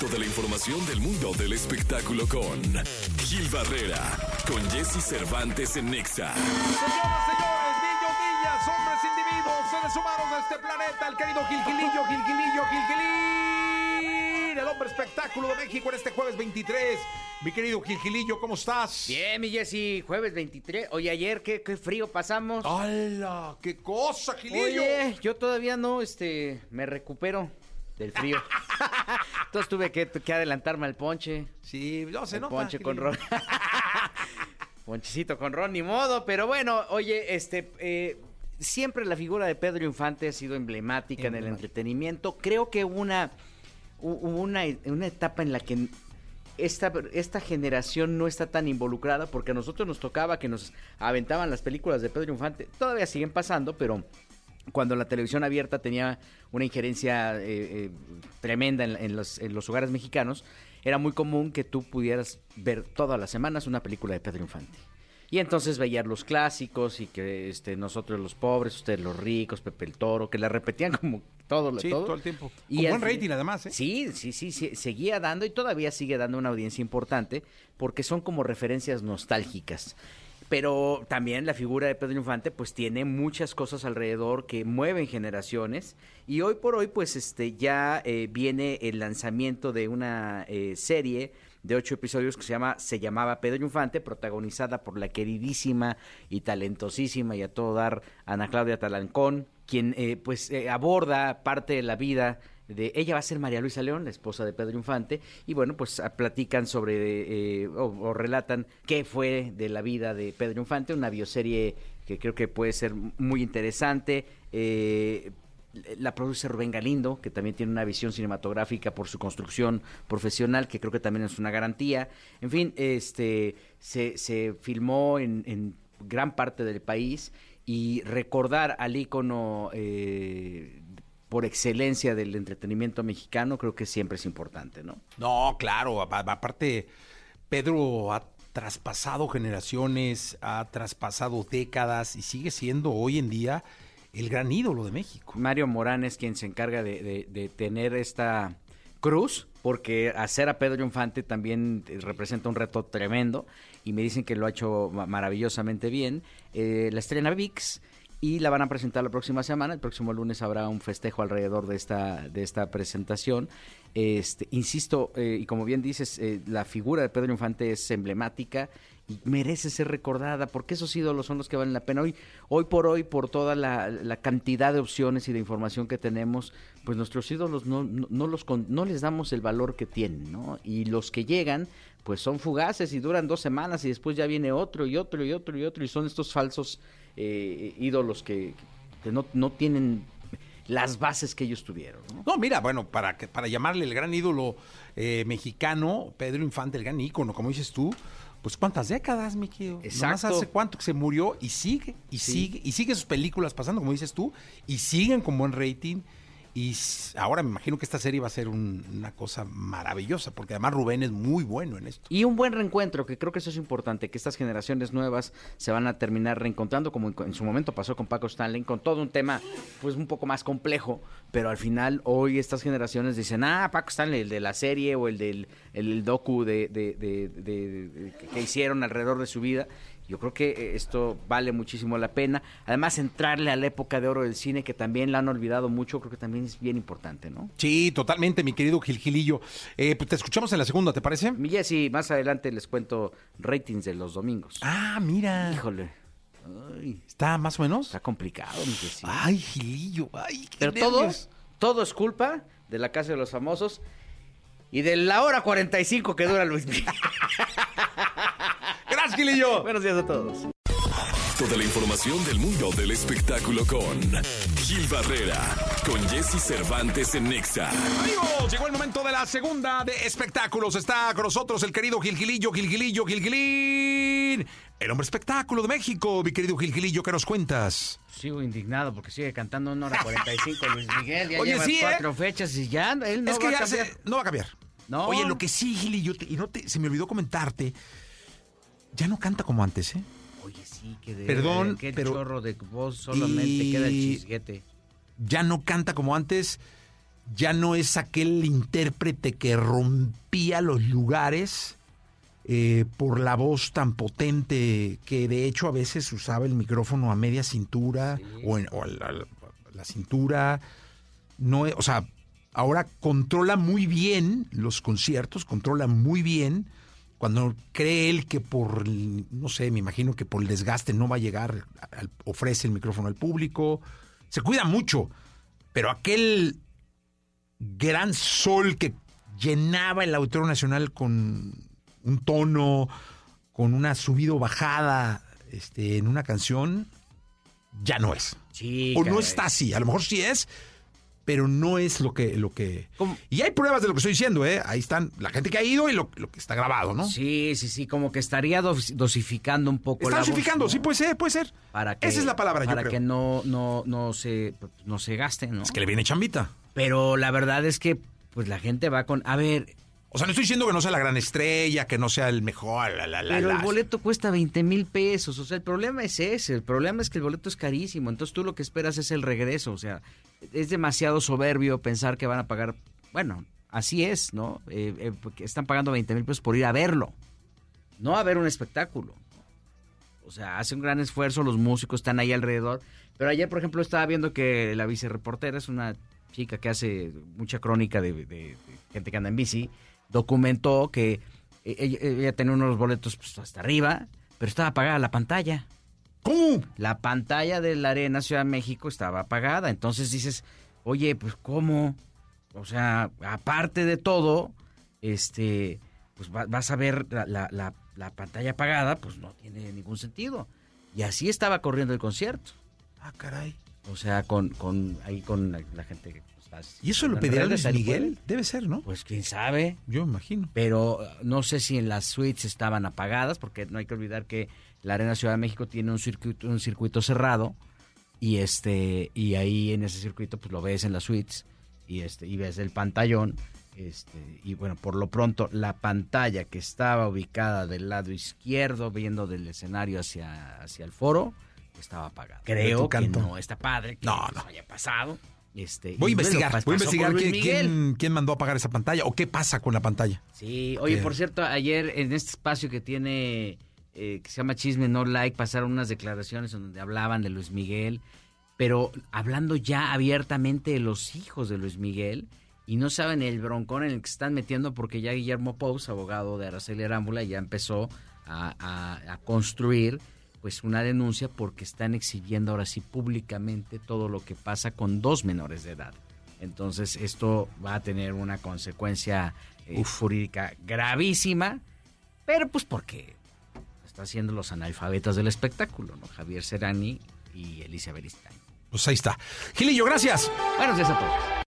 Toda la información del mundo del espectáculo con Gil Barrera, con Jesse Cervantes en Nexa. Señoras, señores, niños, niñas, hombres, individuos, seres humanos de este planeta, el querido Gilgilillo, Gilgilillo, Gilgilín, el hombre espectáculo de México en este jueves 23. Mi querido Gilgilillo, ¿cómo estás? Bien, mi Jessy, jueves 23. Oye, ayer qué, qué frío pasamos. ¡Hala! ¡Qué cosa, Gilillo! Oye, yo todavía no, este, me recupero del frío. Entonces tuve que, que adelantarme al ponche. Sí, no se el nota. ponche con ron. Ponchecito con ron, ni modo. Pero bueno, oye, este, eh, siempre la figura de Pedro Infante ha sido emblemática en el entretenimiento. Creo que hubo una, una, una etapa en la que esta, esta generación no está tan involucrada porque a nosotros nos tocaba que nos aventaban las películas de Pedro Infante. Todavía siguen pasando, pero cuando la televisión abierta tenía una injerencia eh, eh, tremenda en, en los, en los hogares mexicanos, era muy común que tú pudieras ver todas las semanas una película de Pedro Infante. Y entonces veías los clásicos y que este, nosotros los pobres, ustedes los ricos, Pepe el Toro, que la repetían como todo, Sí, todo. todo el tiempo. Con buen rating, además, ¿eh? Sí, sí, sí, sí, seguía dando y todavía sigue dando una audiencia importante porque son como referencias nostálgicas. Pero también la figura de Pedro Infante pues tiene muchas cosas alrededor que mueven generaciones. Y hoy por hoy pues este ya eh, viene el lanzamiento de una eh, serie de ocho episodios que se llama se llamaba Pedro Infante protagonizada por la queridísima y talentosísima y a todo dar Ana Claudia Talancón quien eh, pues eh, aborda parte de la vida de ella va a ser María Luisa León, la esposa de Pedro Infante, y bueno, pues ah, platican sobre eh, o, relatan qué fue de la vida de Pedro Infante, una bioserie que creo que puede ser muy interesante. eh, la produce Rubén Galindo, que también tiene una visión cinematográfica por su construcción profesional, que creo que también es una garantía. En fin, este se, se filmó en, en gran parte del país y recordar al ícono eh, por excelencia del entretenimiento mexicano creo que siempre es importante, ¿no? No, claro, aparte, Pedro ha traspasado generaciones, ha traspasado décadas y sigue siendo hoy en día el gran ídolo de México. Mario Morán es quien se encarga de, de- de tener esta cruz, porque hacer a Pedro Infante también representa un reto tremendo y me dicen que lo ha hecho ma- maravillosamente bien. Eh, la estrena VIX y la van a presentar la próxima semana. El próximo lunes habrá un festejo alrededor de esta, de esta presentación. Este, insisto, eh, y como bien dices, eh, la figura de Pedro Infante es emblemática y merece ser recordada porque esos ídolos son los que valen la pena. Hoy, hoy por hoy, por toda la, cantidad de opciones y de información que tenemos, pues nuestros ídolos no, no les damos el valor que tienen, ¿no? Y los que llegan, pues son fugaces y duran dos semanas y después ya viene otro y otro y otro y otro y son estos falsos eh, ídolos que, que no, no tienen las bases que ellos tuvieron, ¿no? No, mira, bueno, para, que- para llamarle el gran ídolo eh, mexicano, Pedro Infante, el gran ícono, como dices tú, pues cuántas décadas, mi querido. Exacto. hace cuánto que se murió y sigue, y Sí. sigue, y sigue sus películas pasando, como dices tú, y siguen con buen rating. Y ahora me imagino que esta serie va a ser un- una cosa maravillosa, porque además Rubén es muy bueno en esto. Y un buen reencuentro, que creo que eso es importante, que estas generaciones nuevas se van a terminar reencontrando, como en, su momento pasó con Paco Stanley, con todo un tema pues un poco más complejo, pero al final hoy estas generaciones dicen, ah, Paco Stanley, el de la serie o el del el docu de- de- de- de- que hicieron alrededor de su vida. Yo creo que eh, esto vale muchísimo la pena. Además, entrarle a la época de oro del cine, que también la han olvidado mucho, creo que también es bien importante, ¿no? Sí, totalmente, mi querido Gilgilillo. Eh, pues te escuchamos en la segunda, ¿te parece? Mi Jessy, más adelante les cuento ratings de los domingos. Ah, mira. Híjole. Ay, ¿Está más o menos? está complicado, mi Jessy. Ay, Gilillo, ay, qué Pero todo, nervios. todo es culpa de la Casa de los Famosos y de la hora 45 que dura Luis Miguel. Gracias, Gilillo. Buenos días a todos. Toda la información del mundo del espectáculo con Gil Barrera, con Jesse Cervantes en Nexa. Amigos, llegó el momento de la segunda de espectáculos. Está con nosotros el querido Gilgilillo, Gilgilillo, Gilgilín. El hombre espectáculo de México, mi querido Gilgilillo, ¿qué nos cuentas? Sigo indignado porque sigue cantando una hora 45 Luis Miguel. Ya Oye, lleva sí, ¿eh? cuatro fechas y ya él no es que va a ya cambiar. se- no va a cambiar. No. Oye, lo que sí, Gilillo, te- y no te, se me olvidó comentarte, ya no canta como antes, ¿eh? Oye, sí, que de Perdón, qué pero- chorro de voz solamente y- queda el chisguete. Ya no canta como antes. ya no es aquel intérprete que rompía los lugares eh, por la voz tan potente que de hecho a veces usaba el micrófono a media cintura o, en, o a la, la, cintura. No, o sea, ahora controla muy bien los conciertos, controla muy bien cuando cree él que por, no sé, me imagino que por el desgaste no va a llegar, al, ofrece el micrófono al público, se cuida mucho, pero aquel gran sol que llenaba el Auditorio Nacional con un tono, con una subida o bajada este, en una canción, ya no es. Sí, o no está así, a lo mejor sí es, pero no es lo que... Lo que... ¿Cómo? Y hay pruebas de lo que estoy diciendo, ¿eh? Ahí están la gente que ha ido y lo, lo que está grabado, ¿no? Sí, sí, sí, como que estaría dos- dosificando un poco Está la voz, dosificando, ¿no? sí puede ser, puede ser. Para que, Esa es la palabra, yo Para creo. que no, no, no, se, no se gaste, ¿no? Es que le viene chambita. Pero la verdad es que pues la gente va con... A ver, O sea, no estoy diciendo que no sea la gran estrella, que no sea el mejor, la, la, la, pero el boleto cuesta 20 mil pesos. O sea, el problema es ese. El problema es que el boleto es carísimo. Entonces tú lo que esperas es el regreso. O sea, es demasiado soberbio pensar que van a pagar... Bueno, así es, ¿no? Eh, eh, están pagando 20 mil pesos por ir a verlo. No a ver un espectáculo. O sea, hace un gran esfuerzo, los músicos están ahí alrededor. Pero ayer, por ejemplo, estaba viendo que la vicereportera es una chica que hace mucha crónica de, de- de gente que anda en bici. Documentó que eh, ella, ella tenía unos boletos pues, hasta arriba, pero estaba apagada la pantalla. ¿Cómo? La pantalla de la Arena Ciudad de México estaba apagada. Entonces dices, oye, pues ¿cómo? O sea, aparte de todo, este, pues va- vas a ver la, la- la- la pantalla apagada, pues no tiene ningún sentido. Y así estaba corriendo el concierto. Ah, caray. O sea, con, con ahí con la, la gente que está ¿Y eso lo pedirá Luis Miguel? Debe ser, ¿no? Pues quién sabe. Yo me imagino. Pero no sé si en las suites estaban apagadas, porque no hay que olvidar que la Arena Ciudad de México tiene un circuito, un circuito cerrado y este y ahí en ese circuito pues lo ves en las suites y este y ves el pantallón este y bueno por lo pronto la pantalla que estaba ubicada del lado izquierdo viendo del escenario hacia hacia el foro estaba apagada De creo que no está padre que No, haya pasado. Este Voy a bueno, investigar, voy a investigar quién, quién, quién mandó a apagar esa pantalla o qué pasa con la pantalla. Sí, oye, por cierto, ayer en este espacio que tiene, eh, que se llama Chisme No Like, pasaron unas declaraciones en donde hablaban de Luis Miguel, pero hablando ya abiertamente de los hijos de Luis Miguel, y no saben el broncón en el que se están metiendo porque ya Guillermo Pous, abogado de Araceli Arámbula, ya empezó a, a- a construir pues una denuncia porque están exhibiendo ahora sí públicamente todo lo que pasa con dos menores de edad. Entonces esto va a tener una consecuencia eh, jurídica gravísima, pero pues porque está haciendo los analfabetas del espectáculo, ¿no? Javier Serani y Alicia Beristain. Pues ahí está. Gilillo, gracias. Buenos días a todos.